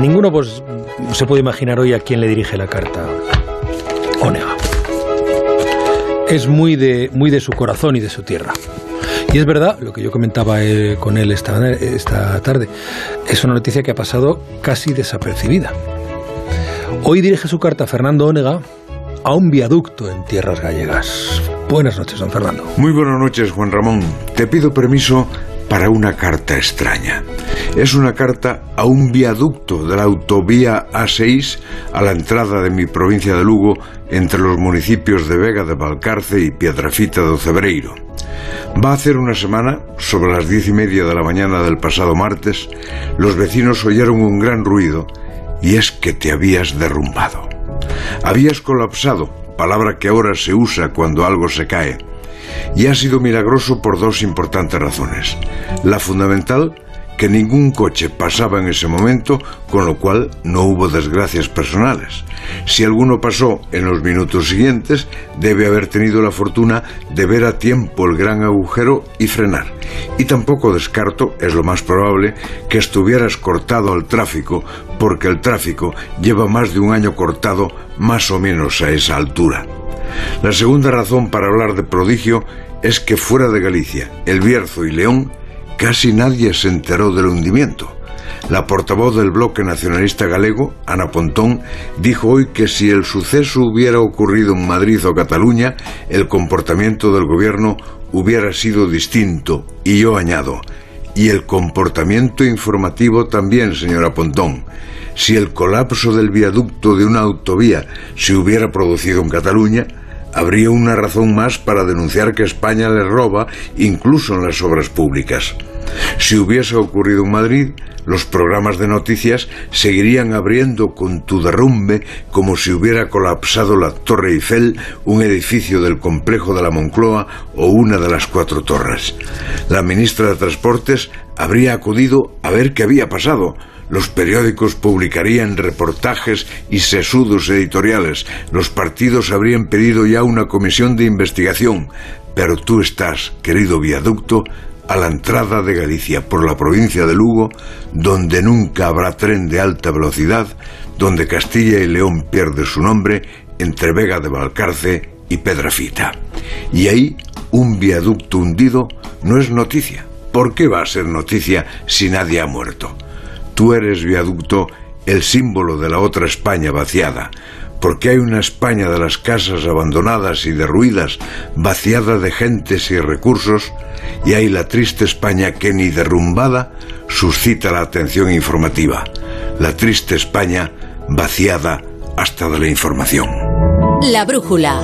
Ninguno pues se puede imaginar hoy a quién le dirige la carta Onega. Es muy de, muy de su corazón y de su tierra. Y es verdad, lo que yo comentaba eh, con él esta, esta tarde, es una noticia que ha pasado casi desapercibida. Hoy dirige su carta Fernando Onega a un viaducto en tierras gallegas. Buenas noches, don Fernando. Muy buenas noches, Juan Ramón. Te pido permiso para una carta extraña. Es una carta a un viaducto de la autovía A6 a la entrada de mi provincia de Lugo entre los municipios de Vega de Valcarce y Piedrafita de Ocebreiro. Va a hacer una semana, sobre las diez y media de la mañana del pasado martes, los vecinos oyeron un gran ruido y es que te habías derrumbado. Habías colapsado, palabra que ahora se usa cuando algo se cae y ha sido milagroso por dos importantes razones. La fundamental, que ningún coche pasaba en ese momento, con lo cual no hubo desgracias personales. Si alguno pasó en los minutos siguientes, debe haber tenido la fortuna de ver a tiempo el gran agujero y frenar. Y tampoco descarto, es lo más probable, que estuvieras cortado al tráfico, porque el tráfico lleva más de un año cortado más o menos a esa altura. La segunda razón para hablar de prodigio es que fuera de Galicia, El Bierzo y León, casi nadie se enteró del hundimiento. La portavoz del bloque nacionalista galego, Ana Pontón, dijo hoy que si el suceso hubiera ocurrido en Madrid o Cataluña, el comportamiento del gobierno hubiera sido distinto. Y yo añado, y el comportamiento informativo también, señora Pontón. Si el colapso del viaducto de una autovía se hubiera producido en Cataluña, habría una razón más para denunciar que España le roba incluso en las obras públicas. Si hubiese ocurrido en Madrid, los programas de noticias seguirían abriendo con tu derrumbe como si hubiera colapsado la Torre Eiffel, un edificio del complejo de la Moncloa o una de las cuatro torres. La ministra de Transportes habría acudido a ver qué había pasado, los periódicos publicarían reportajes y sesudos editoriales. Los partidos habrían pedido ya una comisión de investigación. Pero tú estás, querido viaducto, a la entrada de Galicia por la provincia de Lugo, donde nunca habrá tren de alta velocidad, donde Castilla y León pierde su nombre entre Vega de Valcarce y Pedrafita. Y ahí un viaducto hundido no es noticia. ¿Por qué va a ser noticia si nadie ha muerto? Tú eres, viaducto, el símbolo de la otra España vaciada, porque hay una España de las casas abandonadas y derruidas, vaciada de gentes y recursos, y hay la triste España que ni derrumbada suscita la atención informativa, la triste España vaciada hasta de la información. La brújula.